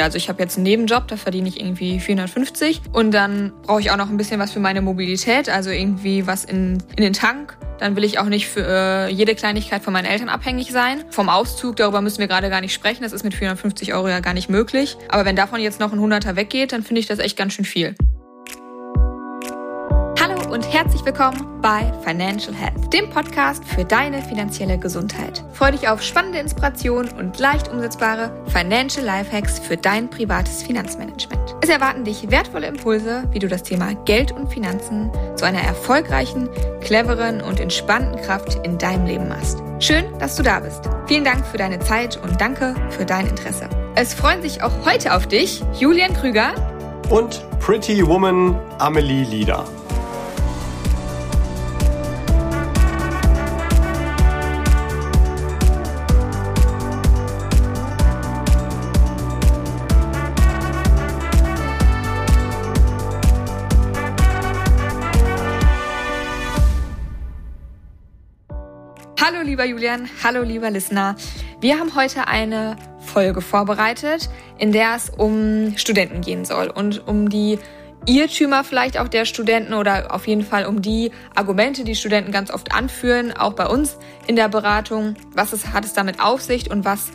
Also ich habe jetzt einen Nebenjob, da verdiene ich irgendwie 450 und dann brauche ich auch noch ein bisschen was für meine Mobilität, also irgendwie was in, in den Tank. Dann will ich auch nicht für äh, jede Kleinigkeit von meinen Eltern abhängig sein. Vom Auszug, darüber müssen wir gerade gar nicht sprechen, das ist mit 450 Euro ja gar nicht möglich. Aber wenn davon jetzt noch ein Hunderter weggeht, dann finde ich das echt ganz schön viel und herzlich willkommen bei Financial Health, dem Podcast für deine finanzielle Gesundheit. Freue dich auf spannende Inspirationen und leicht umsetzbare Financial Lifehacks für dein privates Finanzmanagement. Es erwarten dich wertvolle Impulse, wie du das Thema Geld und Finanzen zu einer erfolgreichen, cleveren und entspannten Kraft in deinem Leben machst. Schön, dass du da bist. Vielen Dank für deine Zeit und danke für dein Interesse. Es freuen sich auch heute auf dich Julian Krüger und Pretty Woman Amelie Lieder. Hallo lieber Julian, hallo lieber Listener. Wir haben heute eine Folge vorbereitet, in der es um Studenten gehen soll und um die Irrtümer vielleicht auch der Studenten oder auf jeden Fall um die Argumente, die Studenten ganz oft anführen, auch bei uns in der Beratung. Was ist, hat es damit auf sich und was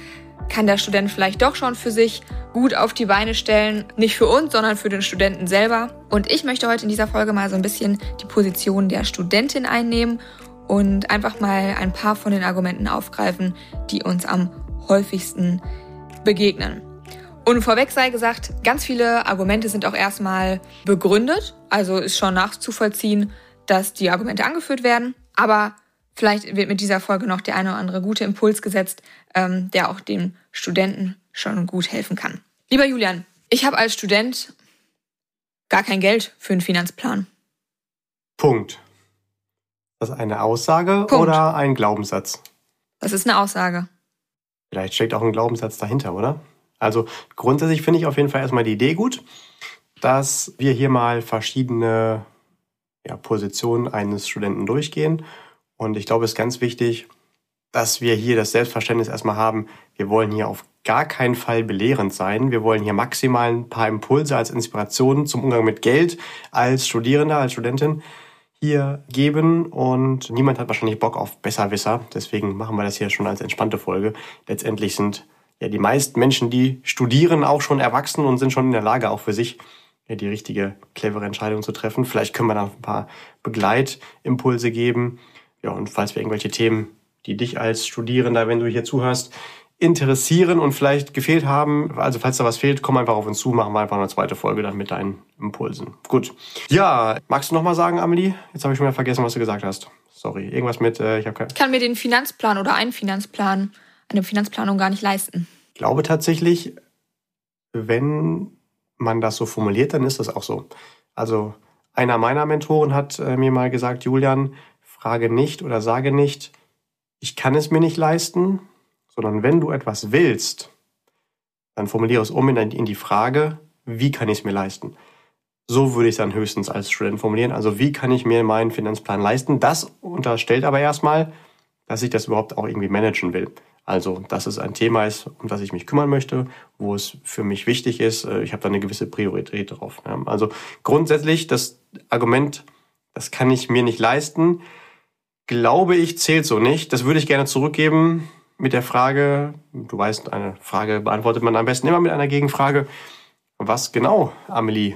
kann der Student vielleicht doch schon für sich gut auf die Beine stellen? Nicht für uns, sondern für den Studenten selber. Und ich möchte heute in dieser Folge mal so ein bisschen die Position der Studentin einnehmen und einfach mal ein paar von den Argumenten aufgreifen, die uns am häufigsten begegnen. Und vorweg sei gesagt, ganz viele Argumente sind auch erstmal begründet, also ist schon nachzuvollziehen, dass die Argumente angeführt werden. Aber vielleicht wird mit dieser Folge noch der eine oder andere gute Impuls gesetzt, ähm, der auch den Studenten schon gut helfen kann. Lieber Julian, ich habe als Student gar kein Geld für einen Finanzplan. Punkt das eine Aussage Punkt. oder ein Glaubenssatz? Das ist eine Aussage. Vielleicht steckt auch ein Glaubenssatz dahinter, oder? Also grundsätzlich finde ich auf jeden Fall erstmal die Idee gut, dass wir hier mal verschiedene ja, Positionen eines Studenten durchgehen. Und ich glaube, es ist ganz wichtig, dass wir hier das Selbstverständnis erstmal haben, wir wollen hier auf gar keinen Fall belehrend sein. Wir wollen hier maximal ein paar Impulse als Inspiration zum Umgang mit Geld als Studierender, als Studentin hier geben und niemand hat wahrscheinlich Bock auf Besserwisser. Deswegen machen wir das hier schon als entspannte Folge. Letztendlich sind ja die meisten Menschen, die studieren, auch schon erwachsen und sind schon in der Lage, auch für sich ja, die richtige, clevere Entscheidung zu treffen. Vielleicht können wir da ein paar Begleitimpulse geben. Ja, und falls wir irgendwelche Themen, die dich als Studierender, wenn du hier zuhörst, interessieren und vielleicht gefehlt haben. Also falls da was fehlt, komm einfach auf uns zu, machen wir einfach eine zweite Folge dann mit deinen Impulsen. Gut. Ja, magst du noch mal sagen, Amelie? Jetzt habe ich schon mal vergessen, was du gesagt hast. Sorry, irgendwas mit, äh, ich habe kein... Ich kann mir den Finanzplan oder einen Finanzplan, eine Finanzplanung gar nicht leisten. Ich glaube tatsächlich, wenn man das so formuliert, dann ist das auch so. Also einer meiner Mentoren hat äh, mir mal gesagt, Julian, frage nicht oder sage nicht, ich kann es mir nicht leisten, sondern wenn du etwas willst, dann formuliere es um in die Frage, wie kann ich es mir leisten? So würde ich es dann höchstens als Student formulieren. Also wie kann ich mir meinen Finanzplan leisten? Das unterstellt aber erstmal, dass ich das überhaupt auch irgendwie managen will. Also, dass es ein Thema ist, um das ich mich kümmern möchte, wo es für mich wichtig ist. Äh, ich habe da eine gewisse Priorität drauf. Also grundsätzlich das Argument, das kann ich mir nicht leisten, glaube ich, zählt so nicht. Das würde ich gerne zurückgeben mit der Frage, du weißt, eine Frage beantwortet man am besten immer mit einer Gegenfrage. Was genau, Amelie,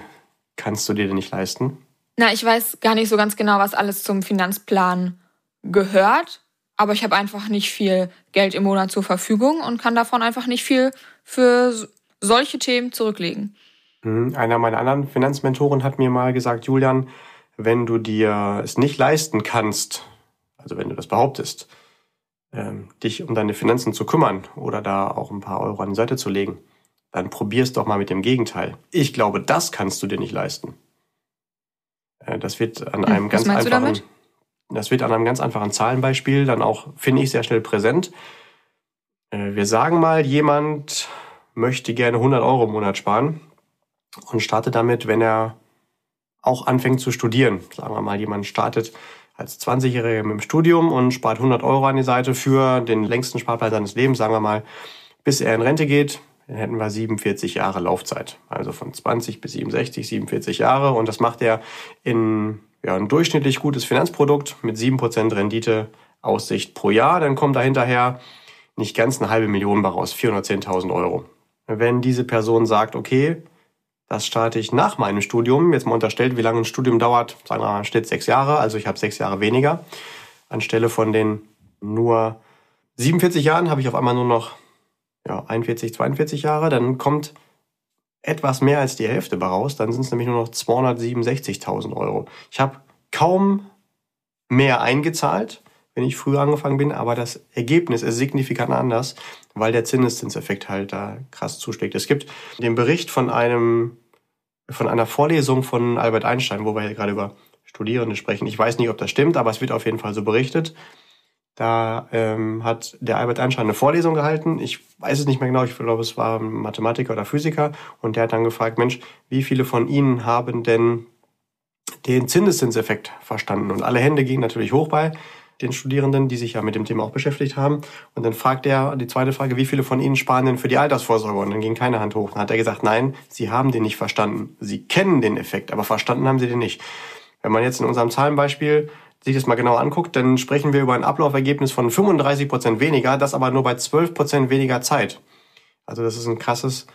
kannst du dir denn nicht leisten? Na, ich weiß gar nicht so ganz genau, was alles zum Finanzplan gehört, aber ich habe einfach nicht viel Geld im Monat zur Verfügung und kann davon einfach nicht viel für solche Themen zurücklegen. Hm, einer meiner anderen Finanzmentoren hat mir mal gesagt, Julian, wenn du dir es nicht leisten kannst, also wenn du das behauptest, ähm, dich um deine Finanzen zu kümmern oder da auch ein paar Euro an die Seite zu legen, dann probier's doch mal mit dem Gegenteil. Ich glaube, das kannst du dir nicht leisten. Äh, das wird an hm, einem ganz einfachen, das wird an einem ganz einfachen Zahlenbeispiel dann auch, finde ich, sehr schnell präsent. Äh, wir sagen mal, jemand möchte gerne 100 Euro im Monat sparen und startet damit, wenn er auch anfängt zu studieren. Sagen wir mal, jemand startet als 20-Jähriger mit dem Studium und spart 100 Euro an die Seite für den längsten Sparplan seines Lebens, sagen wir mal, bis er in Rente geht. dann hätten wir 47 Jahre Laufzeit. Also von 20 bis 67, 47 Jahre. Und das macht er in ja, ein durchschnittlich gutes Finanzprodukt mit 7% Rendite Aussicht pro Jahr. Dann kommt da hinterher nicht ganz eine halbe Million bei raus, 410.000 Euro. Wenn diese Person sagt, okay, das starte ich nach meinem Studium, jetzt mal unterstellt, wie lange ein Studium dauert, sagen wir mal, steht sechs Jahre, also ich habe sechs Jahre weniger. Anstelle von den nur 47 Jahren habe ich auf einmal nur noch ja, 41, 42 Jahre, dann kommt etwas mehr als die Hälfte raus, dann sind es nämlich nur noch 267.000 Euro. Ich habe kaum mehr eingezahlt, wenn ich früher angefangen bin, aber das Ergebnis ist signifikant anders, weil der Zinseszinseffekt halt da krass zuschlägt. Es gibt den Bericht von einem von einer Vorlesung von Albert Einstein, wo wir hier gerade über Studierende sprechen. Ich weiß nicht, ob das stimmt, aber es wird auf jeden Fall so berichtet. Da ähm, hat der Albert Einstein eine Vorlesung gehalten. Ich weiß es nicht mehr genau, ich glaube, es war Mathematiker oder Physiker. Und der hat dann gefragt, Mensch, wie viele von Ihnen haben denn den Zinseszinseffekt verstanden? Und alle Hände gingen natürlich hoch bei den Studierenden, die sich ja mit dem Thema auch beschäftigt haben. Und dann fragt er die zweite Frage, wie viele von Ihnen sparen denn für die Altersvorsorge? Und dann ging keine Hand hoch. Dann hat er gesagt, nein, Sie haben den nicht verstanden. Sie kennen den Effekt, aber verstanden haben Sie den nicht. Wenn man jetzt in unserem Zahlenbeispiel sich das mal genau anguckt, dann sprechen wir über ein Ablaufergebnis von 35 Prozent weniger, das aber nur bei 12 Prozent weniger Zeit. Also das ist ein krasses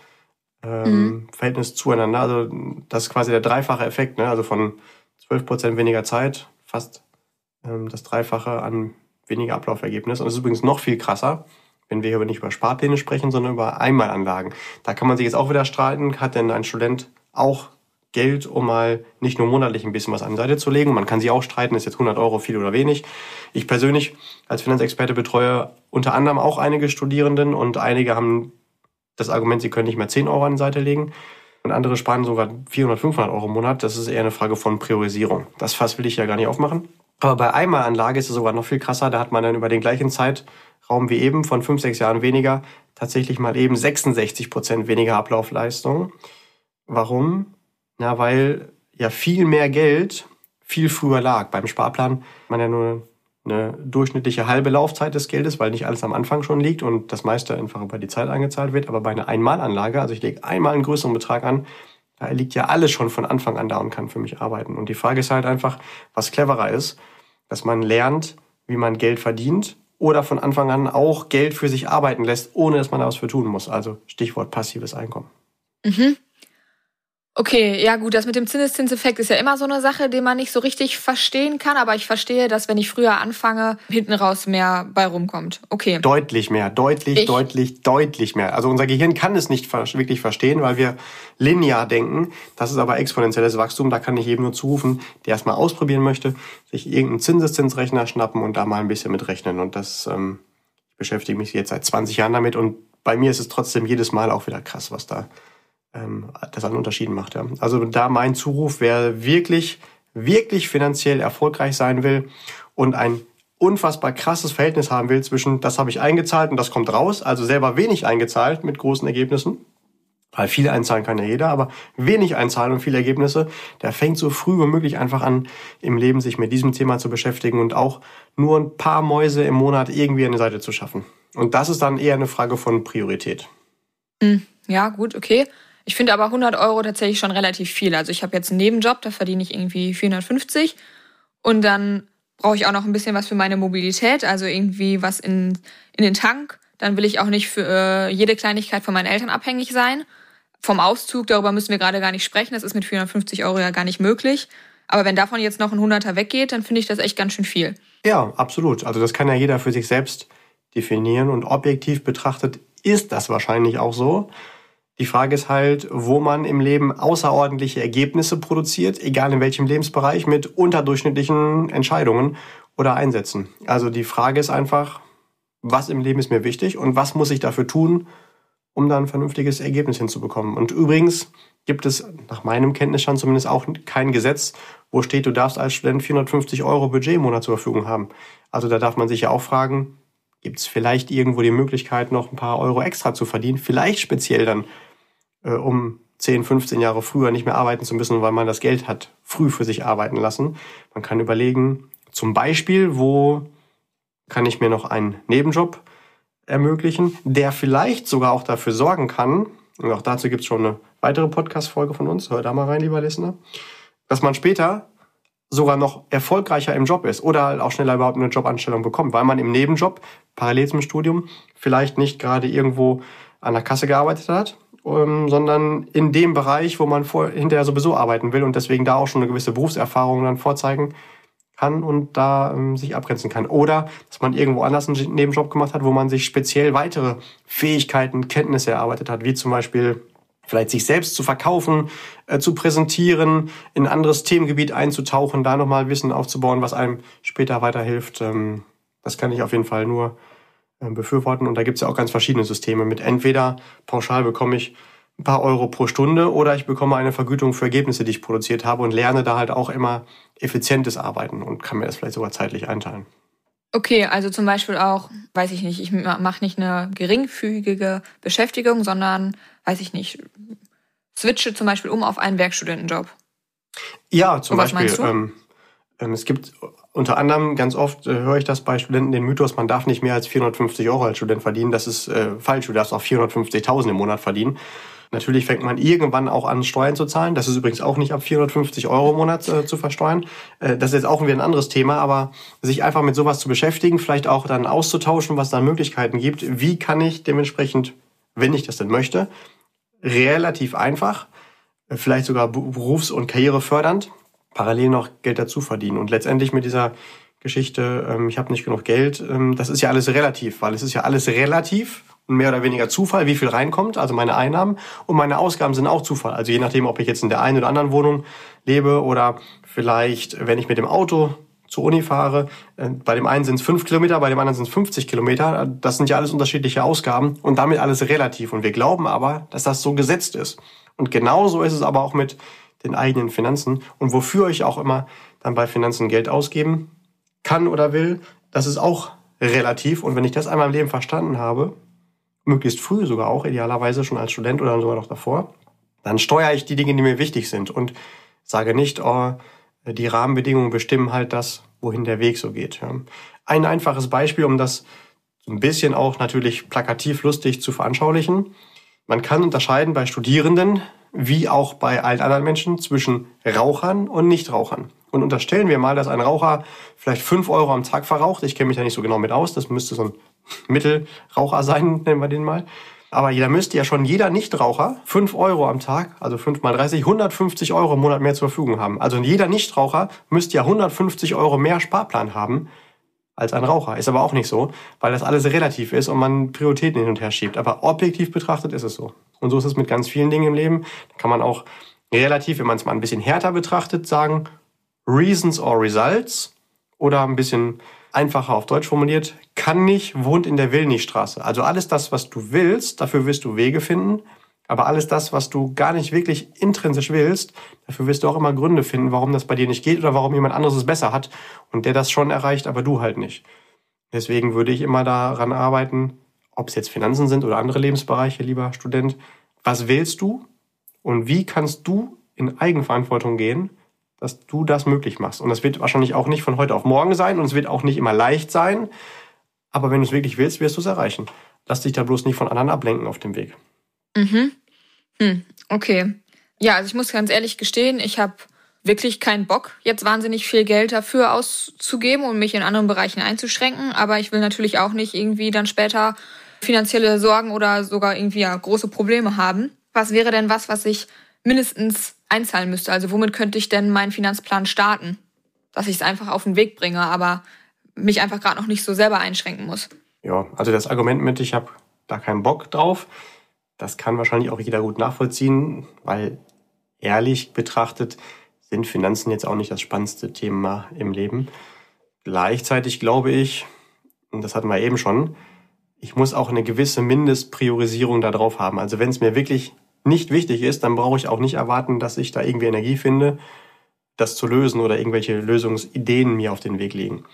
ähm, mhm. Verhältnis zueinander. Also das ist quasi der dreifache Effekt, ne? Also von 12 Prozent weniger Zeit, fast das Dreifache an weniger Ablaufergebnis. Und das ist übrigens noch viel krasser, wenn wir hier nicht über Sparpläne sprechen, sondern über Einmalanlagen. Da kann man sich jetzt auch wieder streiten, hat denn ein Student auch Geld, um mal nicht nur monatlich ein bisschen was an die Seite zu legen. Man kann sich auch streiten, ist jetzt 100 Euro viel oder wenig. Ich persönlich als Finanzexperte betreue unter anderem auch einige Studierenden und einige haben das Argument, sie können nicht mehr 10 Euro an die Seite legen und andere sparen sogar 400, 500 Euro im Monat. Das ist eher eine Frage von Priorisierung. Das Fass will ich ja gar nicht aufmachen. Aber bei Einmalanlage ist es sogar noch viel krasser. Da hat man dann über den gleichen Zeitraum wie eben von 5, 6 Jahren weniger tatsächlich mal eben 66 Prozent weniger Ablaufleistung. Warum? Na, weil ja viel mehr Geld viel früher lag. Beim Sparplan man ja nur eine durchschnittliche halbe Laufzeit des Geldes, weil nicht alles am Anfang schon liegt und das meiste einfach über die Zeit eingezahlt wird. Aber bei einer Einmalanlage, also ich lege einmal einen größeren Betrag an, da liegt ja alles schon von Anfang an da und kann für mich arbeiten. Und die Frage ist halt einfach, was cleverer ist, dass man lernt, wie man Geld verdient oder von Anfang an auch Geld für sich arbeiten lässt, ohne dass man da was für tun muss. Also Stichwort passives Einkommen. Mhm. Okay, ja gut, das mit dem Zinseszinseffekt ist ja immer so eine Sache, die man nicht so richtig verstehen kann, aber ich verstehe, dass wenn ich früher anfange, hinten raus mehr bei rumkommt. Okay. Deutlich mehr, deutlich, ich? deutlich, deutlich mehr. Also unser Gehirn kann es nicht wirklich verstehen, weil wir linear denken. Das ist aber exponentielles Wachstum, da kann ich eben nur zurufen, der erstmal ausprobieren möchte, sich irgendeinen Zinseszinsrechner schnappen und da mal ein bisschen mitrechnen. Und das ähm, ich beschäftige mich jetzt seit 20 Jahren damit und bei mir ist es trotzdem jedes Mal auch wieder krass, was da ähm, das an Unterschieden macht. Ja. Also da mein Zuruf, wer wirklich, wirklich finanziell erfolgreich sein will und ein unfassbar krasses Verhältnis haben will zwischen, das habe ich eingezahlt und das kommt raus, also selber wenig eingezahlt mit großen Ergebnissen, weil viele einzahlen kann ja jeder, aber wenig einzahlen und viele Ergebnisse, der fängt so früh wie möglich einfach an, im Leben sich mit diesem Thema zu beschäftigen und auch nur ein paar Mäuse im Monat irgendwie die Seite zu schaffen. Und das ist dann eher eine Frage von Priorität. Hm, ja, gut, okay. Ich finde aber 100 Euro tatsächlich schon relativ viel. Also ich habe jetzt einen Nebenjob, da verdiene ich irgendwie 450 und dann brauche ich auch noch ein bisschen was für meine Mobilität, also irgendwie was in, in den Tank. Dann will ich auch nicht für äh, jede Kleinigkeit von meinen Eltern abhängig sein. Vom Auszug, darüber müssen wir gerade gar nicht sprechen. Das ist mit 450 Euro ja gar nicht möglich. Aber wenn davon jetzt noch ein Hunderter weggeht, dann finde ich das echt ganz schön viel. Ja, absolut. Also das kann ja jeder für sich selbst definieren und objektiv betrachtet ist das wahrscheinlich auch so. Die Frage ist halt, wo man im Leben außerordentliche Ergebnisse produziert, egal in welchem Lebensbereich, mit unterdurchschnittlichen Entscheidungen oder Einsätzen. Also die Frage ist einfach, was im Leben ist mir wichtig und was muss ich dafür tun, um da ein vernünftiges Ergebnis hinzubekommen. Und übrigens gibt es nach meinem Kenntnisstand zumindest auch kein Gesetz, wo steht, du darfst als Student 450 Euro Budget im Monat zur Verfügung haben. Also da darf man sich ja auch fragen, gibt es vielleicht irgendwo die Möglichkeit, noch ein paar Euro extra zu verdienen, vielleicht speziell dann äh, um 10, 15 Jahre früher nicht mehr arbeiten zu müssen, weil man das Geld hat früh für sich arbeiten lassen. Man kann überlegen, zum Beispiel, wo kann ich mir noch einen Nebenjob ermöglichen, der vielleicht sogar auch dafür sorgen kann, und auch dazu gibt es schon eine weitere Podcast-Folge von uns, hör da mal rein, lieber Listener, dass man später sogar noch erfolgreicher im Job ist oder auch schneller überhaupt eine Jobanstellung bekommt, weil man im Nebenjob, parallel zum Studium, vielleicht nicht gerade irgendwo an der Kasse gearbeitet hat, ähm, sondern in dem Bereich, wo man vor, hinterher sowieso arbeiten will und deswegen da auch schon eine gewisse Berufserfahrung dann vorzeigen kann und da ähm, sich abgrenzen kann. Oder dass man irgendwo anders einen Nebenjob gemacht hat, wo man sich speziell weitere Fähigkeiten, Kenntnisse erarbeitet hat, wie zum Beispiel vielleicht sich selbst zu verkaufen, äh, zu präsentieren, in ein anderes Themengebiet einzutauchen, da nochmal Wissen aufzubauen, was einem später weiterhilft. Ähm, das kann ich auf jeden Fall nur äh, befürworten. Und da gibt es ja auch ganz verschiedene Systeme. Mit entweder pauschal bekomme ich ein paar Euro pro Stunde oder ich bekomme eine Vergütung für Ergebnisse, die ich produziert habe und lerne da halt auch immer effizientes Arbeiten und kann mir das vielleicht sogar zeitlich einteilen. Okay, also zum Beispiel auch, weiß ich nicht, ich mache nicht eine geringfügige Beschäftigung, sondern, weiß ich nicht, switche zum Beispiel um auf einen Werkstudentenjob. Ja, zum Beispiel. Ähm, ähm, es gibt unter anderem ganz oft äh, höre ich das bei Studenten den Mythos, man darf nicht mehr als 450 Euro als Student verdienen. Das ist äh, falsch. Du darfst auch 450.000 im Monat verdienen. Natürlich fängt man irgendwann auch an, Steuern zu zahlen. Das ist übrigens auch nicht ab 450 Euro im Monat äh, zu versteuern. Äh, das ist jetzt auch wieder ein anderes Thema, aber sich einfach mit sowas zu beschäftigen, vielleicht auch dann auszutauschen, was da Möglichkeiten gibt. Wie kann ich dementsprechend, wenn ich das denn möchte, relativ einfach, äh, vielleicht sogar berufs- und karrierefördernd, parallel noch Geld dazu verdienen. Und letztendlich mit dieser Geschichte, ähm, ich habe nicht genug Geld, ähm, das ist ja alles relativ, weil es ist ja alles relativ mehr oder weniger Zufall, wie viel reinkommt, also meine Einnahmen und meine Ausgaben sind auch Zufall. Also je nachdem, ob ich jetzt in der einen oder anderen Wohnung lebe oder vielleicht, wenn ich mit dem Auto zur Uni fahre, äh, bei dem einen sind es fünf Kilometer, bei dem anderen sind es 50 Kilometer. Das sind ja alles unterschiedliche Ausgaben und damit alles relativ. Und wir glauben aber, dass das so gesetzt ist. Und genauso ist es aber auch mit den eigenen Finanzen und wofür ich auch immer dann bei Finanzen Geld ausgeben kann oder will, das ist auch relativ. Und wenn ich das einmal im Leben verstanden habe, möglichst früh sogar auch, idealerweise schon als Student oder sogar noch davor, dann steuere ich die Dinge, die mir wichtig sind und sage nicht, oh, die Rahmenbedingungen bestimmen halt das, wohin der Weg so geht. Ein einfaches Beispiel, um das ein bisschen auch natürlich plakativ lustig zu veranschaulichen. Man kann unterscheiden bei Studierenden, wie auch bei allen anderen Menschen, zwischen Rauchern und Nichtrauchern. Und unterstellen wir mal, dass ein Raucher vielleicht fünf Euro am Tag verraucht. Ich kenne mich da nicht so genau mit aus. Das müsste so ein Mittelraucher sein, nennen wir den mal. Aber da müsste ja schon jeder Nichtraucher 5 Euro am Tag, also 5 mal 30, 150 Euro im Monat mehr zur Verfügung haben. Also jeder Nichtraucher müsste ja 150 Euro mehr Sparplan haben als ein Raucher. Ist aber auch nicht so, weil das alles relativ ist und man Prioritäten hin und her schiebt. Aber objektiv betrachtet ist es so. Und so ist es mit ganz vielen Dingen im Leben. Da kann man auch relativ, wenn man es mal ein bisschen härter betrachtet, sagen, Reasons or Results oder ein bisschen einfacher auf Deutsch formuliert, kann nicht, wohnt in der Will-nicht-Straße. Also alles das, was du willst, dafür wirst du Wege finden. Aber alles das, was du gar nicht wirklich intrinsisch willst, dafür wirst du auch immer Gründe finden, warum das bei dir nicht geht oder warum jemand anderes es besser hat und der das schon erreicht, aber du halt nicht. Deswegen würde ich immer daran arbeiten, ob es jetzt Finanzen sind oder andere Lebensbereiche, lieber Student. Was willst du und wie kannst du in Eigenverantwortung gehen dass du das möglich machst. Und das wird wahrscheinlich auch nicht von heute auf morgen sein und es wird auch nicht immer leicht sein. Aber wenn du es wirklich willst, wirst du es erreichen. Lass dich da bloß nicht von anderen ablenken auf dem Weg. Mhm. Hm, okay. Ja, also ich muss ganz ehrlich gestehen, ich habe wirklich keinen Bock, jetzt wahnsinnig viel Geld dafür auszugeben und mich in anderen Bereichen einzuschränken. Aber ich will natürlich auch nicht irgendwie dann später finanzielle Sorgen oder sogar irgendwie ja, große Probleme haben. Was wäre denn was, was ich mindestens einzahlen müsste. Also womit könnte ich denn meinen Finanzplan starten? Dass ich es einfach auf den Weg bringe, aber mich einfach gerade noch nicht so selber einschränken muss. Ja, also das Argument mit, ich habe da keinen Bock drauf, das kann wahrscheinlich auch jeder gut nachvollziehen, weil ehrlich betrachtet sind Finanzen jetzt auch nicht das spannendste Thema im Leben. Gleichzeitig glaube ich, und das hatten wir eben schon, ich muss auch eine gewisse Mindestpriorisierung da drauf haben. Also wenn es mir wirklich nicht wichtig ist, dann brauche ich auch nicht erwarten, dass ich da irgendwie Energie finde, das zu lösen oder irgendwelche Lösungsideen mir auf den Weg legen.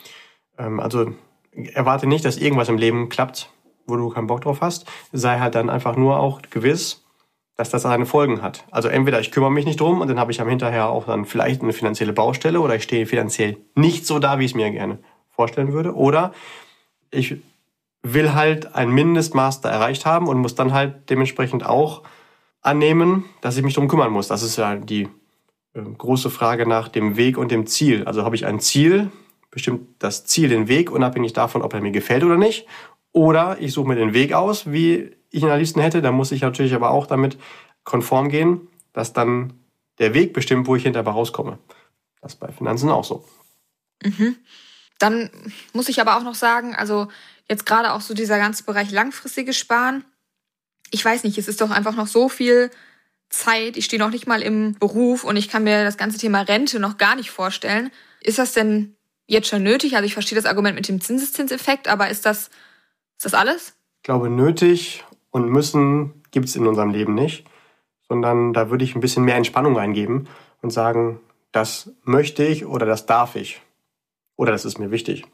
Ähm, also erwarte nicht, dass irgendwas im Leben klappt, wo du keinen Bock drauf hast. Sei halt dann einfach nur auch gewiss, dass das seine Folgen hat. Also entweder ich kümmere mich nicht drum und dann habe ich am hinterher auch dann vielleicht eine finanzielle Baustelle oder ich stehe finanziell nicht so da, wie ich es mir gerne vorstellen würde. Oder ich will halt ein Mindestmaß da erreicht haben und muss dann halt dementsprechend auch annehmen, dass ich mich drum kümmern muss. Das ist ja die äh, große Frage nach dem Weg und dem Ziel. Also habe ich ein Ziel, bestimmt das Ziel den Weg, unabhängig davon, ob er mir gefällt oder nicht. Oder ich suche mir den Weg aus, wie ich ihn am liebsten hätte. Da muss ich natürlich aber auch damit konform gehen, dass dann der Weg bestimmt, wo ich hinterher rauskomme. Das ist bei Finanzen auch so. Mhm. Dann muss ich aber auch noch sagen, also jetzt gerade auch so dieser ganze Bereich langfristiges Sparen. Ich weiß nicht, es ist doch einfach noch so viel Zeit. Ich stehe noch nicht mal im Beruf und ich kann mir das ganze Thema Rente noch gar nicht vorstellen. Ist das denn jetzt schon nötig? Also ich verstehe das Argument mit dem Zinseszinseffekt, aber ist das, ist das alles? Ich glaube, nötig und müssen gibt es in unserem Leben nicht, sondern da würde ich ein bisschen mehr Entspannung reingeben und sagen, das möchte ich oder das darf ich oder das ist mir wichtig.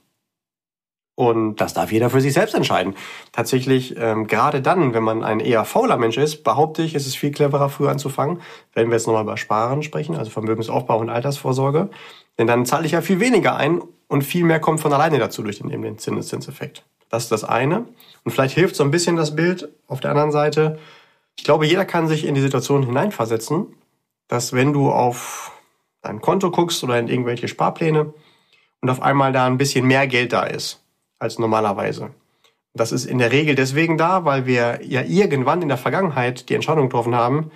Und das darf jeder für sich selbst entscheiden. Tatsächlich, ähm, gerade dann, wenn man ein eher fauler Mensch ist, behaupte ich, ist es viel cleverer, früher anzufangen. Wenn wir jetzt nochmal über Sparen sprechen, also Vermögensaufbau und Altersvorsorge. Denn dann zahle ich ja viel weniger ein und viel mehr kommt von alleine dazu durch den, eben den Zinseszinseffekt. Das ist das eine. Und vielleicht hilft so ein bisschen das Bild auf der anderen Seite. Ich glaube, jeder kann sich in die Situation hineinversetzen, dass wenn du auf dein Konto guckst oder in irgendwelche Sparpläne und auf einmal da ein bisschen mehr Geld da ist als normalerweise. Das ist in der Regel deswegen da, weil wir ja irgendwann in der Vergangenheit die Entscheidung getroffen haben,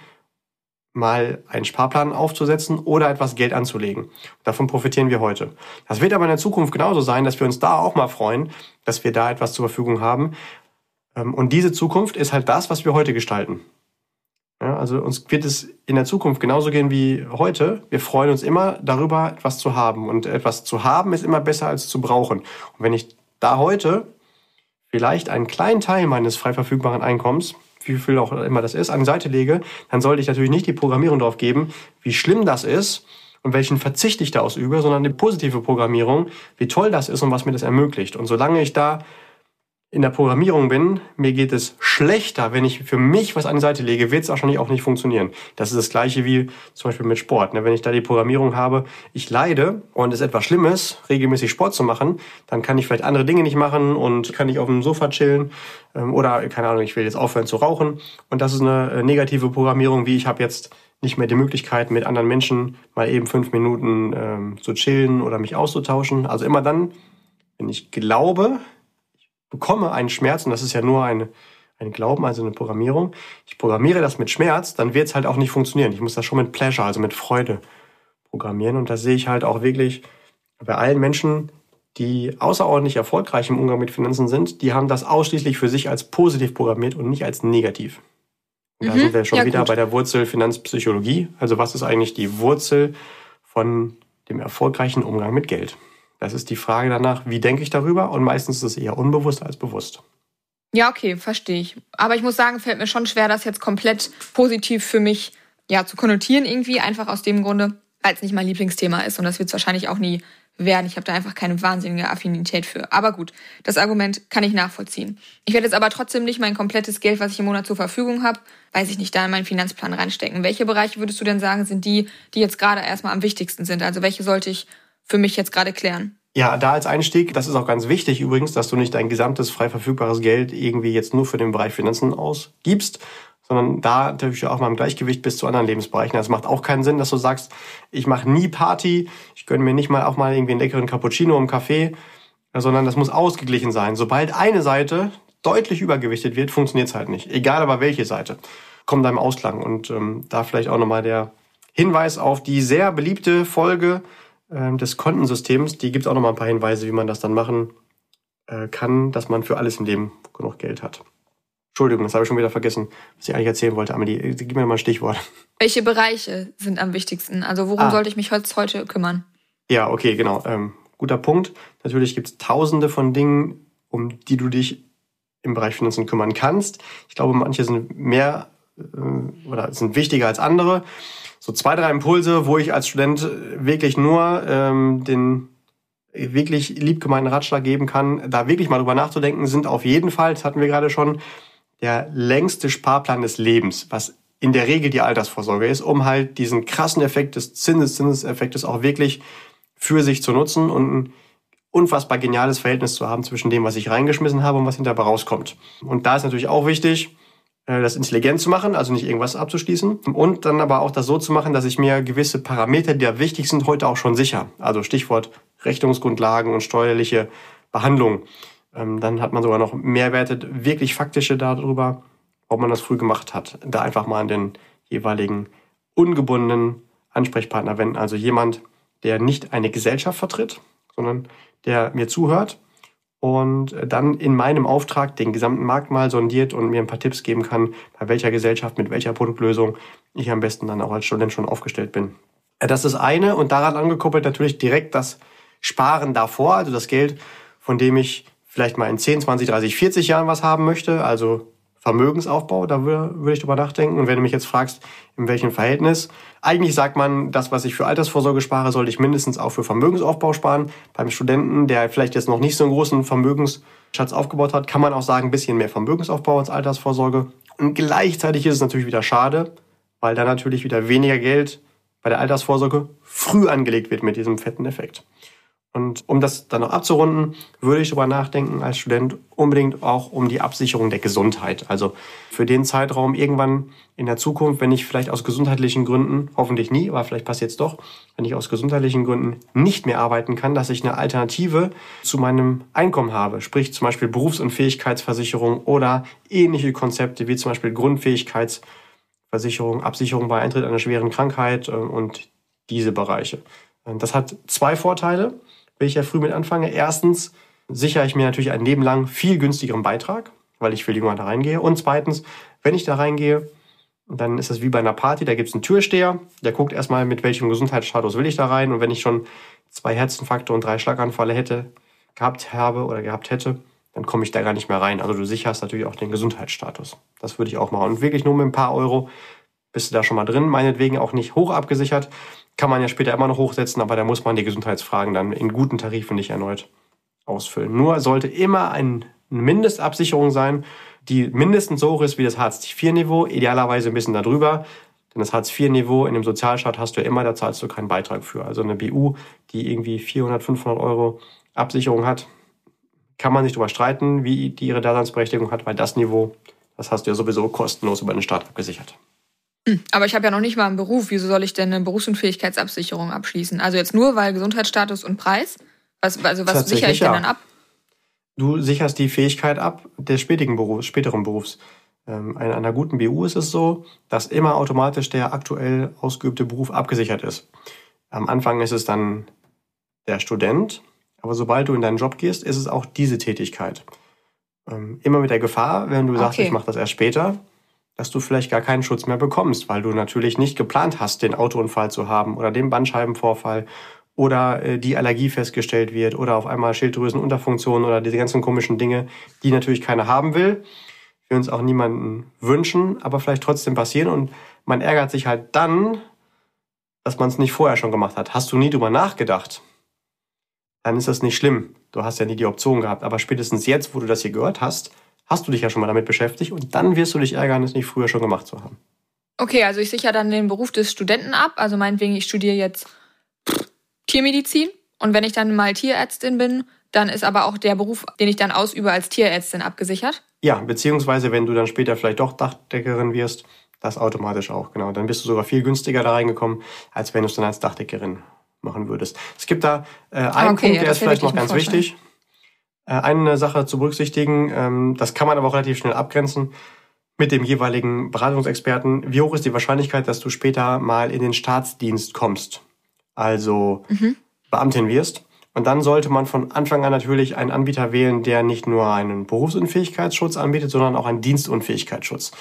mal einen Sparplan aufzusetzen oder etwas Geld anzulegen. Davon profitieren wir heute. Das wird aber in der Zukunft genauso sein, dass wir uns da auch mal freuen, dass wir da etwas zur Verfügung haben. Ähm, und diese Zukunft ist halt das, was wir heute gestalten. Ja, also uns wird es in der Zukunft genauso gehen wie heute. Wir freuen uns immer darüber, etwas zu haben. Und etwas zu haben ist immer besser als zu brauchen. Und wenn ich da heute vielleicht einen kleinen Teil meines frei verfügbaren Einkommens, wie viel auch immer das ist, an die Seite lege, dann sollte ich natürlich nicht die Programmierung darauf geben, wie schlimm das ist und welchen Verzicht ich da ausübe, sondern die positive Programmierung, wie toll das ist und was mir das ermöglicht. Und solange ich da in der Programmierung bin, mir geht es schlechter, wenn ich für mich was an die Seite lege, wird es wahrscheinlich auch nicht funktionieren. Das ist das gleiche wie zum Beispiel mit Sport. Ne? Wenn ich da die Programmierung habe, ich leide und es etwas Schlimmes, regelmäßig Sport zu machen, dann kann ich vielleicht andere Dinge nicht machen und kann nicht auf dem Sofa chillen ähm, oder, keine Ahnung, ich will jetzt aufhören zu rauchen. Und das ist eine äh, negative Programmierung, wie ich habe jetzt nicht mehr die Möglichkeit, mit anderen Menschen mal eben fünf Minuten ähm, zu chillen oder mich auszutauschen. Also immer dann, wenn ich glaube, bekomme einen Schmerz, und das ist ja nur eine, ein Glauben, also eine Programmierung, ich programmiere das mit Schmerz, dann wird es halt auch nicht funktionieren. Ich muss das schon mit Pleasure, also mit Freude programmieren. Und das sehe ich halt auch wirklich bei allen Menschen, die außerordentlich erfolgreich im Umgang mit Finanzen sind, die haben das ausschließlich für sich als positiv programmiert und nicht als negativ. Und mhm, da sind wir schon ja, wieder gut. bei der Wurzel Finanzpsychologie. Also was ist eigentlich die Wurzel von dem erfolgreichen Umgang mit Geld? Das ist die Frage danach, wie denke ich darüber? Und meistens ist es eher unbewusst als bewusst. Ja, okay, verstehe ich. Aber ich muss sagen, fällt mir schon schwer, das jetzt komplett positiv für mich ja, zu konnotieren irgendwie. Einfach aus dem Grunde, weil es nicht mein Lieblingsthema ist. Und das wird es wahrscheinlich auch nie werden. Ich habe da einfach keine wahnsinnige Affinität für. Aber gut, das Argument kann ich nachvollziehen. Ich werde jetzt aber trotzdem nicht mein komplettes Geld, was ich im Monat zur Verfügung habe, weiß ich nicht, da in meinen Finanzplan reinstecken. Welche Bereiche würdest du denn sagen, sind die, die jetzt gerade erstmal am wichtigsten sind? Also welche sollte ich für mich jetzt gerade klären. Ja, da als Einstieg, das ist auch ganz wichtig übrigens, dass du nicht dein gesamtes frei verfügbares Geld irgendwie jetzt nur für den Bereich Finanzen ausgibst, sondern da natürlich auch mal im Gleichgewicht bis zu anderen Lebensbereichen. Das macht auch keinen Sinn, dass du sagst, ich mache nie Party, ich gönne mir nicht mal auch mal irgendwie einen leckeren Cappuccino im Café, sondern das muss ausgeglichen sein. Sobald eine Seite deutlich übergewichtet wird, funktioniert es halt nicht. Egal aber welche Seite. Kommt da im Ausklang. Und ähm, da vielleicht auch nochmal der Hinweis auf die sehr beliebte Folge äh, des Kontensystems. Die gibt es auch noch mal ein paar Hinweise, wie man das dann machen äh, kann, dass man für alles im Leben genug Geld hat. Entschuldigung, das habe ich schon wieder vergessen, was ich eigentlich erzählen wollte. Amelie, gib mir mal ein Stichwort. Welche Bereiche sind am wichtigsten? Also worum ah. sollte ich mich heute kümmern? Ja, okay, genau. Ähm, guter Punkt. Natürlich gibt es tausende von Dingen, um die du dich im Bereich Finanzen kümmern kannst. Ich glaube, manche sind mehr äh, oder sind wichtiger als andere so zwei, drei Impulse, wo ich als Student wirklich nur ähm, den wirklich liebgemeinten Ratschlag geben kann, da wirklich mal drüber nachzudenken, sind auf jeden Fall, das hatten wir gerade schon, der längste Sparplan des Lebens, was in der Regel die Altersvorsorge ist, um halt diesen krassen Effekt des Zinseszinseffektes auch wirklich für sich zu nutzen und unfassbar geniales Verhältnis zu haben zwischen dem, was ich reingeschmissen habe und was hinterbei rauskommt. Und da ist natürlich auch wichtig, das intelligent zu machen, also nicht irgendwas abzuschließen. Und dann aber auch das so zu machen, dass ich mir gewisse Parameter, die ja wichtig sind, heute auch schon sicher. Also Stichwort Rechnungsgrundlagen und steuerliche Behandlung. Ähm, dann hat man sogar noch Mehrwerte, wirklich faktische darüber, ob man das früh gemacht hat. Da einfach mal an den jeweiligen ungebundenen Ansprechpartner wenden. Also jemand, der nicht eine Gesellschaft vertritt, sondern der mir zuhört und dann in meinem Auftrag den gesamten Markt mal sondiert und mir ein paar Tipps geben kann, bei welcher Gesellschaft, mit welcher Produktlösung ich am besten dann auch als Student schon aufgestellt bin. Das ist eine und daran angekoppelt natürlich direkt das Sparen davor, also das Geld, von dem ich vielleicht mal in 10, 20, 30, 40 Jahren was haben möchte, also Vermögensaufbau, da würde ich drüber nachdenken. Und wenn du mich jetzt fragst, in welchem Verhältnis, eigentlich sagt man, das, was ich für Altersvorsorge spare, sollte ich mindestens auch für Vermögensaufbau sparen. Beim Studenten, der vielleicht jetzt noch nicht so einen großen Vermögensschatz aufgebaut hat, kann man auch sagen, ein bisschen mehr Vermögensaufbau als Altersvorsorge. Und gleichzeitig ist es natürlich wieder schade, weil da natürlich wieder weniger Geld bei der Altersvorsorge früh angelegt wird mit diesem fetten Effekt. Und um das dann noch abzurunden, würde ich darüber nachdenken als Student unbedingt auch um die Absicherung der Gesundheit. Also für den Zeitraum irgendwann in der Zukunft, wenn ich vielleicht aus gesundheitlichen Gründen, hoffentlich nie, aber vielleicht passiert es doch, wenn ich aus gesundheitlichen Gründen nicht mehr arbeiten kann, dass ich eine Alternative zu meinem Einkommen habe. Sprich zum Beispiel Berufsunfähigkeitsversicherung oder ähnliche Konzepte wie zum Beispiel Grundfähigkeitsversicherung, Absicherung bei Eintritt einer schweren Krankheit äh, und diese Bereiche. Das hat zwei Vorteile wenn ich ja früh mit anfange. Erstens sichere ich mir natürlich ein Leben lang viel günstigeren Beitrag, weil ich viel jünger da reingehe. Und zweitens, wenn ich da reingehe, dann ist es wie bei einer Party, da gibt es einen Türsteher, der guckt erstmal, mit welchem Gesundheitsstatus will ich da rein. Und wenn ich schon zwei Herzinfarkte und drei Schlaganfälle hätte, gehabt habe oder gehabt hätte, dann komme ich da gar nicht mehr rein. Also du sicherst natürlich auch den Gesundheitsstatus. Das würde ich auch machen. Und wirklich nur mit ein paar Euro bist du da schon mal drin. Meinetwegen auch nicht hoch abgesichert, kann man ja später immer noch hochsetzen, aber da muss man die Gesundheitsfragen dann in guten Tarifen nicht erneut ausfüllen. Nur sollte immer eine Mindestabsicherung sein, die mindestens so hoch ist wie das Hartz-IV-Niveau, idealerweise ein bisschen darüber. Denn das Hartz-IV-Niveau in dem Sozialstaat hast du ja immer, da zahlst du keinen Beitrag für. Also eine BU, die irgendwie 400, 500 Euro Absicherung hat, kann man sich darüber streiten, wie die ihre Daseinsberechtigung hat, weil das Niveau, das hast du ja sowieso kostenlos über den Staat abgesichert. Hm, aber ich habe ja noch nicht mal einen Beruf. Wieso soll ich denn eine Berufsunfähigkeitsabsicherung abschließen? Also jetzt nur, weil Gesundheitsstatus und Preis? Was, also was sichere ich denn ja. dann ab? Du sicherst die Fähigkeit ab des spätigen Berufs, späteren Berufs. Ähm, in einer guten BU ist es so, dass immer automatisch der aktuell ausgeübte Beruf abgesichert ist. Am Anfang ist es dann der Student, aber sobald du in deinen Job gehst, ist es auch diese Tätigkeit. Ähm, immer mit der Gefahr, wenn du sagst, okay. ich mache das erst später, dass du vielleicht gar keinen Schutz mehr bekommst, weil du natürlich nicht geplant hast, den Autounfall zu haben oder den Bandscheibenvorfall oder äh, die Allergie festgestellt wird oder auf einmal Schilddrüsenunterfunktion oder diese ganzen komischen Dinge, die natürlich keiner haben will, wir uns auch niemanden wünschen, aber vielleicht trotzdem passieren und man ärgert sich halt dann, dass man es nicht vorher schon gemacht hat. Hast du nie drüber nachgedacht? Dann ist das nicht schlimm. Du hast ja nie die Option gehabt. Aber spätestens jetzt, wo du das hier gehört hast, hast du dich ja schon mal damit beschäftigt und dann wirst du dich ärgern, es nicht früher schon gemacht zu haben. Okay, also ich sichere dann den Beruf des Studenten ab. Also meinetwegen, ich studiere jetzt Tiermedizin und wenn ich dann mal Tierärztin bin, dann ist aber auch der Beruf, den ich dann ausübe als Tierärztin abgesichert? Ja, beziehungsweise wenn du dann später vielleicht doch Dachdeckerin wirst, das automatisch auch, genau. Dann bist du sogar viel günstiger da reingekommen, als wenn du es dann als Dachdeckerin machen würdest. Es gibt da äh, einen ah, okay, Punkt, der ja, ist vielleicht noch ganz wichtig. Äh, eine Sache zu berücksichtigen, ähm, das kann man aber auch relativ schnell abgrenzen mit dem jeweiligen Beratungsexperten. Wie hoch ist die Wahrscheinlichkeit, dass du später mal in den Staatsdienst kommst? Also mhm. Beamtin wirst. Und dann sollte man von Anfang an natürlich einen Anbieter wählen, der nicht nur einen Berufsunfähigkeitsschutz anbietet, sondern auch einen Dienstunfähigkeitsschutz.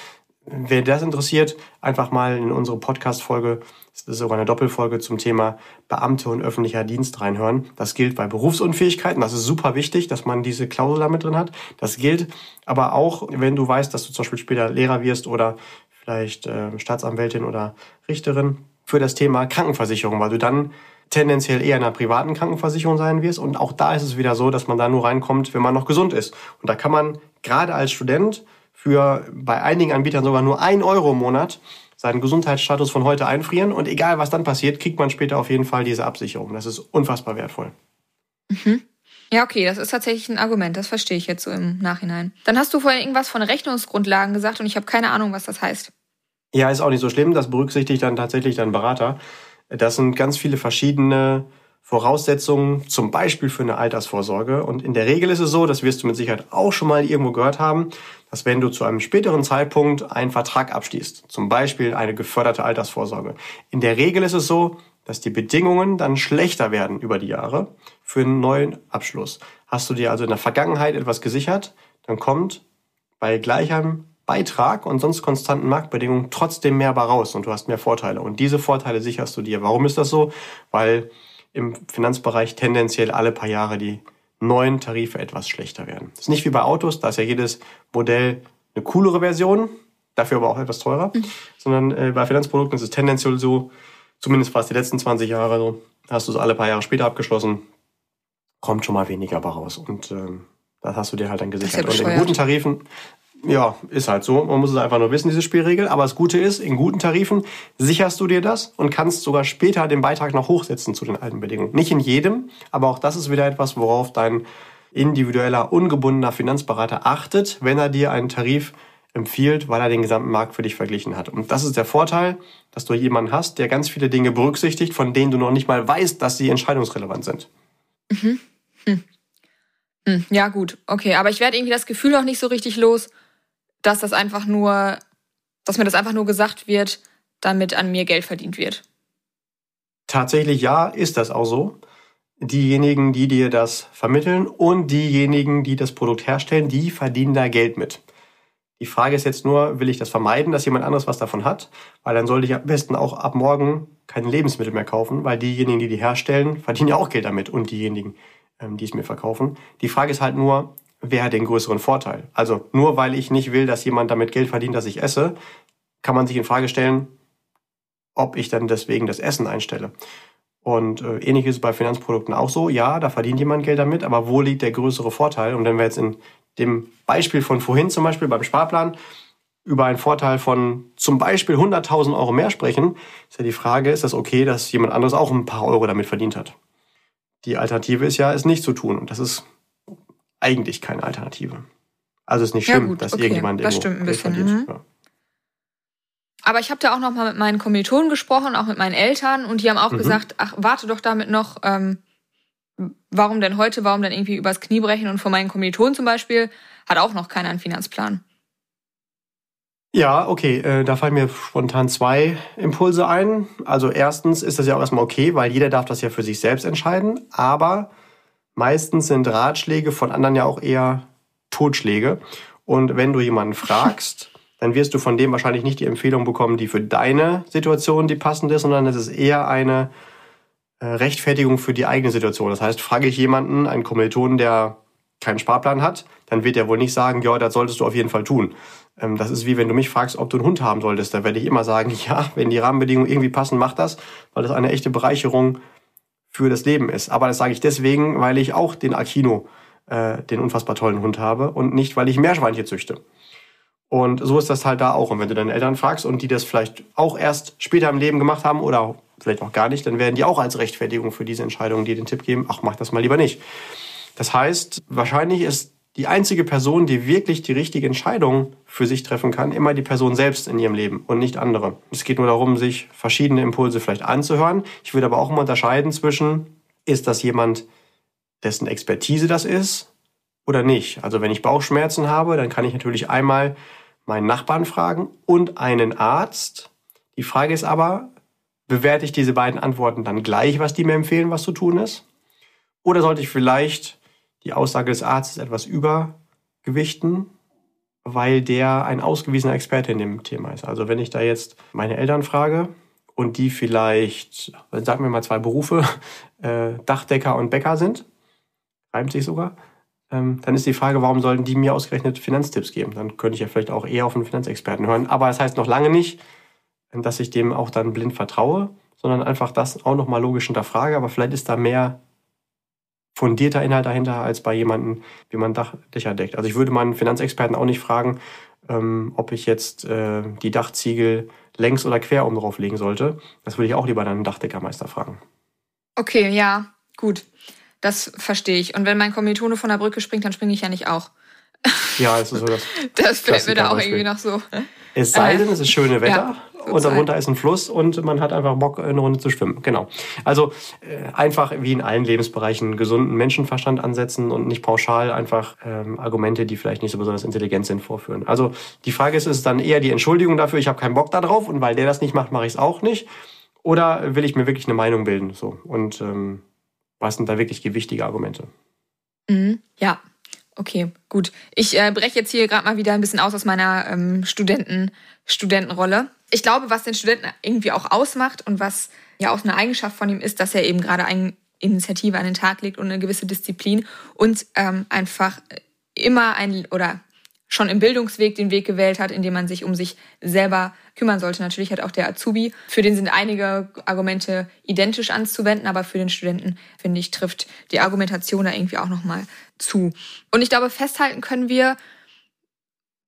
Wer das interessiert, einfach mal in unsere Podcast-Folge, das ist sogar eine Doppelfolge zum Thema Beamte und öffentlicher Dienst reinhören. Das gilt bei Berufsunfähigkeiten. Das ist super wichtig, dass man diese Klausel damit drin hat. Das gilt aber auch, wenn du weißt, dass du zum Beispiel später Lehrer wirst oder vielleicht äh, Staatsanwältin oder Richterin für das Thema Krankenversicherung, weil du dann tendenziell eher in einer privaten Krankenversicherung sein wirst. Und auch da ist es wieder so, dass man da nur reinkommt, wenn man noch gesund ist. Und da kann man gerade als Student für bei einigen Anbietern sogar nur ein Euro im Monat seinen Gesundheitsstatus von heute einfrieren und egal was dann passiert, kriegt man später auf jeden Fall diese Absicherung. Das ist unfassbar wertvoll. Mhm. Ja, okay, das ist tatsächlich ein Argument. Das verstehe ich jetzt so im Nachhinein. Dann hast du vorhin irgendwas von Rechnungsgrundlagen gesagt und ich habe keine Ahnung, was das heißt. Ja, ist auch nicht so schlimm. Das berücksichtigt dann tatsächlich dein Berater. Das sind ganz viele verschiedene Voraussetzungen, zum Beispiel für eine Altersvorsorge. Und in der Regel ist es so, das wirst du mit Sicherheit auch schon mal irgendwo gehört haben, dass wenn du zu einem späteren Zeitpunkt einen Vertrag abschließt, zum Beispiel eine geförderte Altersvorsorge, in der Regel ist es so, dass die Bedingungen dann schlechter werden über die Jahre für einen neuen Abschluss. Hast du dir also in der Vergangenheit etwas gesichert, dann kommt bei gleichem Beitrag und sonst konstanten Marktbedingungen trotzdem mehr bei raus und du hast mehr Vorteile. Und diese Vorteile sicherst du dir. Warum ist das so? Weil im Finanzbereich tendenziell alle paar Jahre die neuen Tarife etwas schlechter werden. Das ist nicht wie bei Autos, da ist ja jedes Modell eine coolere Version, dafür aber auch etwas teurer, mhm. sondern äh, bei Finanzprodukten ist es tendenziell so, zumindest fast die letzten 20 Jahre so, hast du es alle paar Jahre später abgeschlossen, kommt schon mal weniger bei raus und ähm, das hast du dir halt dann gesichert. Ja und in guten Tarifen ja, ist halt so. Man muss es einfach nur wissen, diese Spielregel. Aber das Gute ist, in guten Tarifen sicherst du dir das und kannst sogar später den Beitrag noch hochsetzen zu den alten Bedingungen. Nicht in jedem, aber auch das ist wieder etwas, worauf dein individueller, ungebundener Finanzberater achtet, wenn er dir einen Tarif empfiehlt, weil er den gesamten Markt für dich verglichen hat. Und das ist der Vorteil, dass du jemanden hast, der ganz viele Dinge berücksichtigt, von denen du noch nicht mal weißt, dass sie entscheidungsrelevant sind. Mhm. Hm. Hm. Ja, gut, okay. Aber ich werde irgendwie das Gefühl auch nicht so richtig los, dass das einfach nur, dass mir das einfach nur gesagt wird, damit an mir Geld verdient wird. Tatsächlich ja, ist das auch so. Diejenigen, die dir das vermitteln und diejenigen, die das Produkt herstellen, die verdienen da Geld mit. Die Frage ist jetzt nur, will ich das vermeiden, dass jemand anderes was davon hat? Weil dann sollte ich am besten auch ab morgen keine Lebensmittel mehr kaufen, weil diejenigen, die die herstellen, verdienen ja auch Geld damit und diejenigen, ähm, die es mir verkaufen. Die Frage ist halt nur, wer hat den größeren Vorteil? Also nur weil ich nicht will, dass jemand damit Geld verdient, dass ich esse, kann man sich in Frage stellen, ob ich dann deswegen das Essen einstelle. Und äh, ähnliches ist bei Finanzprodukten auch so. Ja, da verdient jemand Geld damit, aber wo liegt der größere Vorteil? Und wenn wir jetzt in dem Beispiel von vorhin zum Beispiel beim Sparplan über einen Vorteil von zum Beispiel 100.000 Euro mehr sprechen, ist ja die Frage, ist das okay, dass jemand anderes auch ein paar Euro damit verdient hat? Die Alternative ist ja, es nicht zu tun. Und das ist eigentlich keine Alternative. Also ist nicht schlimm, ja, gut, dass okay. irgendjemand das stimmt ein bisschen. Mhm. Ja. Aber ich habe da auch noch mal mit meinen Kommilitonen gesprochen, auch mit meinen Eltern, und die haben auch mhm. gesagt, ach, warte doch damit noch, ähm, warum denn heute, warum denn irgendwie übers Knie brechen? Und von meinen Kommilitonen zum Beispiel hat auch noch keiner einen Finanzplan. Ja, okay, äh, da fallen mir spontan zwei Impulse ein. Also erstens ist das ja auch erstmal okay, weil jeder darf das ja für sich selbst entscheiden, aber Meistens sind Ratschläge von anderen ja auch eher Totschläge. Und wenn du jemanden fragst, dann wirst du von dem wahrscheinlich nicht die Empfehlung bekommen, die für deine Situation die passende ist, sondern es ist eher eine äh, Rechtfertigung für die eigene Situation. Das heißt, frage ich jemanden, einen Kommilitonen, der keinen Sparplan hat, dann wird er wohl nicht sagen, ja, das solltest du auf jeden Fall tun. Ähm, das ist wie wenn du mich fragst, ob du einen Hund haben solltest. Da werde ich immer sagen, ja, wenn die Rahmenbedingungen irgendwie passen, mach das, weil das eine echte Bereicherung für das Leben ist. Aber das sage ich deswegen, weil ich auch den Aquino, äh, den unfassbar tollen Hund habe und nicht, weil ich Meerschweinchen züchte. Und so ist das halt da auch. Und wenn du deine Eltern fragst und die das vielleicht auch erst später im Leben gemacht haben oder vielleicht auch gar nicht, dann werden die auch als Rechtfertigung für diese Entscheidung dir den Tipp geben, ach, mach das mal lieber nicht. Das heißt, wahrscheinlich ist die einzige Person, die wirklich die richtige Entscheidung für sich treffen kann, immer die Person selbst in ihrem Leben und nicht andere. Es geht nur darum, sich verschiedene Impulse vielleicht anzuhören. Ich würde aber auch immer unterscheiden zwischen, ist das jemand, dessen Expertise das ist oder nicht. Also wenn ich Bauchschmerzen habe, dann kann ich natürlich einmal meinen Nachbarn fragen und einen Arzt. Die Frage ist aber, bewerte ich diese beiden Antworten dann gleich, was die mir empfehlen, was zu tun ist? Oder sollte ich vielleicht die Aussage des Arztes etwas übergewichten, weil der ein ausgewiesener Experte in dem Thema ist. Also wenn ich da jetzt meine Eltern frage und die vielleicht, sagen wir mal zwei Berufe, äh, Dachdecker und Bäcker sind, reimt sich sogar, ähm, dann ist die Frage, warum sollten die mir ausgerechnet Finanztipps geben? Dann könnte ich ja vielleicht auch eher auf einen Finanzexperten hören. Aber das heißt noch lange nicht, dass ich dem auch dann blind vertraue, sondern einfach das auch nochmal logisch hinterfrage. Aber vielleicht ist da mehr fundierter Inhalt dahinter als bei jemandem, wie man Dächer deckt. Also ich würde meinen Finanzexperten auch nicht fragen, ähm, ob ich jetzt äh, die Dachziegel längs oder quer oben drauf legen sollte. Das würde ich auch lieber dann einen Dachdeckermeister fragen. Okay, ja, gut. das verstehe ich. Und wenn mein Kommilitone von der Brücke springt, dann springe ich ja nicht auch. Ja, es ist so das. das fällt mir da auch irgendwie noch so. Es sei denn, es ist schöne Wetter. Ja und darunter ist ein Fluss und man hat einfach Bock, eine Runde zu schwimmen. Genau. Also äh, einfach wie in allen Lebensbereichen gesunden Menschenverstand ansetzen und nicht pauschal einfach ähm, Argumente, die vielleicht nicht so besonders intelligent sind, vorführen. Also die Frage ist, ist es dann eher die Entschuldigung dafür, ich habe keinen Bock darauf und weil der das nicht macht, mache ich es auch nicht? Oder will ich mir wirklich eine Meinung bilden? So und ähm, was sind da wirklich gewichtige Argumente? Mhm. Ja, Okay, gut. Ich äh, breche jetzt hier gerade mal wieder ein bisschen aus aus meiner ähm, Studenten, Studentenrolle ich glaube, was den Studenten irgendwie auch ausmacht und was ja auch eine Eigenschaft von ihm ist, dass er eben gerade eine Initiative an den Tag legt und eine gewisse Disziplin und ähm, einfach immer ein oder schon im Bildungsweg den Weg gewählt hat, indem man sich um sich selber kümmern sollte. Natürlich hat auch der Azubi, für den sind einige Argumente identisch anzuwenden, aber für den Studenten, finde ich, trifft die Argumentation da irgendwie auch nochmal zu. Und ich glaube, festhalten können wir,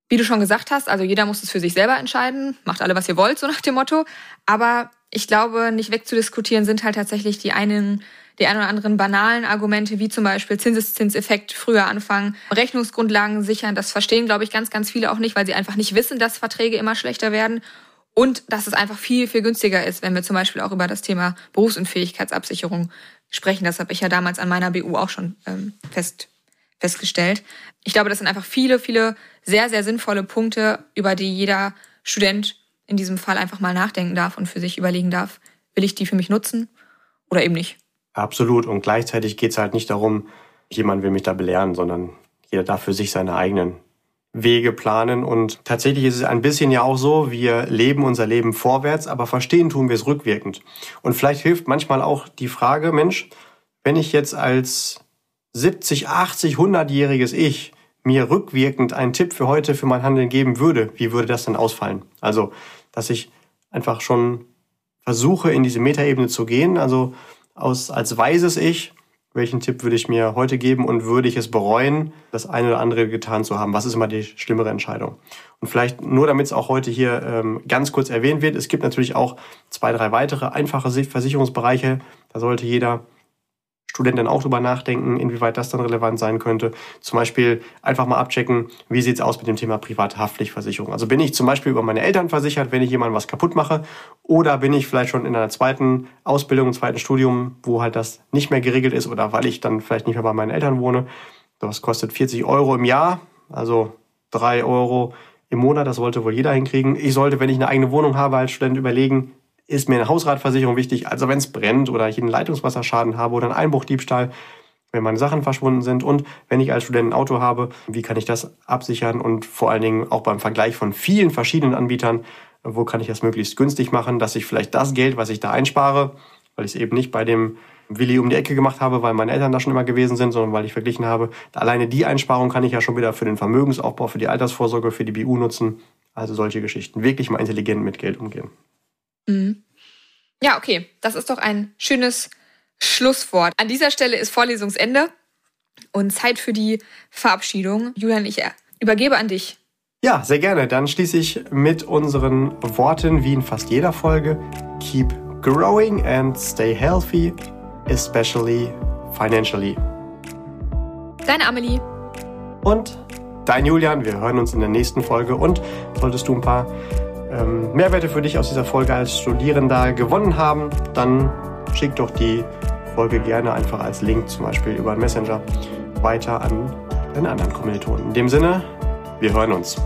wie du schon gesagt hast, also jeder muss es für sich selber entscheiden, macht alle, was ihr wollt, so nach dem Motto. Aber ich glaube, nicht wegzudiskutieren sind halt tatsächlich die einen, die ein oder anderen banalen Argumente, wie zum Beispiel Zinseszinseffekt früher anfangen, Rechnungsgrundlagen sichern. Das verstehen, glaube ich, ganz, ganz viele auch nicht, weil sie einfach nicht wissen, dass Verträge immer schlechter werden. Und dass es einfach viel, viel günstiger ist, wenn wir zum Beispiel auch über das Thema Berufsunfähigkeitsabsicherung sprechen. Das habe ich ja damals an meiner BU auch schon ähm, fest festgestellt. Ich glaube, das sind einfach viele, viele sehr, sehr sinnvolle Punkte, über die jeder Student in diesem Fall einfach mal nachdenken darf und für sich überlegen darf, will ich die für mich nutzen oder eben nicht. Absolut. Und gleichzeitig geht es halt nicht darum, jemand will mich da belehren, sondern jeder darf für sich seine eigenen Wege planen. Und tatsächlich ist es ein bisschen ja auch so, wir leben unser Leben vorwärts, aber verstehen tun wir es rückwirkend. Und vielleicht hilft manchmal auch die Frage, Mensch, wenn ich jetzt als 70, 80, 100-jähriges Ich mir rückwirkend einen Tipp für heute für mein Handeln geben würde, wie würde das denn ausfallen? Also, dass ich einfach schon versuche, in diese Metaebene zu gehen, also aus, als weises Ich, welchen Tipp würde ich mir heute geben und würde ich es bereuen, das eine oder andere getan zu haben? Was ist immer die schlimmere Entscheidung? Und vielleicht nur, damit es auch heute hier ähm, ganz kurz erwähnt wird, es gibt natürlich auch zwei, drei weitere einfache Versicherungsbereiche. Da sollte jeder Studenten auch drüber nachdenken, inwieweit das dann relevant sein könnte. Zum Beispiel einfach mal abchecken, wie sieht's aus mit dem Thema private Haftpflichtversicherung. Also bin ich zum Beispiel über meine Eltern versichert, wenn ich jemandem was kaputt mache, oder bin ich vielleicht schon in einer zweiten Ausbildung, einem zweiten Studium, wo halt das nicht mehr geregelt ist oder weil ich dann vielleicht nicht mehr bei meinen Eltern wohne. Das kostet 40 Euro im Jahr, also drei Euro im Monat, das sollte wohl jeder hinkriegen. Ich sollte, wenn ich eine eigene Wohnung habe, als Student überlegen, ist mir eine Hausratversicherung wichtig. Also wenn es brennt oder ich einen Leitungswasserschaden habe oder einen Einbruchdiebstahl, wenn meine Sachen verschwunden sind und wenn ich als Student ein Auto habe, wie kann ich das absichern und vor allen Dingen auch beim Vergleich von vielen verschiedenen Anbietern, wo kann ich das möglichst günstig machen, dass ich vielleicht das Geld, was ich da einspare, weil ich es eben nicht bei dem Willi um die Ecke gemacht habe, weil meine Eltern da schon immer gewesen sind, sondern weil ich verglichen habe, alleine die Einsparung kann ich ja schon wieder für den Vermögensaufbau, für die Altersvorsorge, für die BU nutzen. Also solche Geschichten. Wirklich mal intelligent mit Geld umgehen. Mhm. Ja, okay. Das ist doch ein schönes Schlusswort. An dieser Stelle ist Vorlesungsende und Zeit für die Verabschiedung. Julian, ich übergebe an dich. Ja, sehr gerne. Dann schließe ich mit unseren Worten wie in fast jeder Folge. Keep growing and stay healthy, especially financially. Deine Amelie. Und dein Julian. Wir hören uns in der nächsten Folge und solltest du ein paar ähm, Mehrwerte für dich aus dieser Folge als Studierender gewonnen haben, dann schick doch die Folge gerne einfach als Link, zum Beispiel über einen Messenger, weiter an deine anderen Kommilitonen. In dem Sinne, wir hören uns.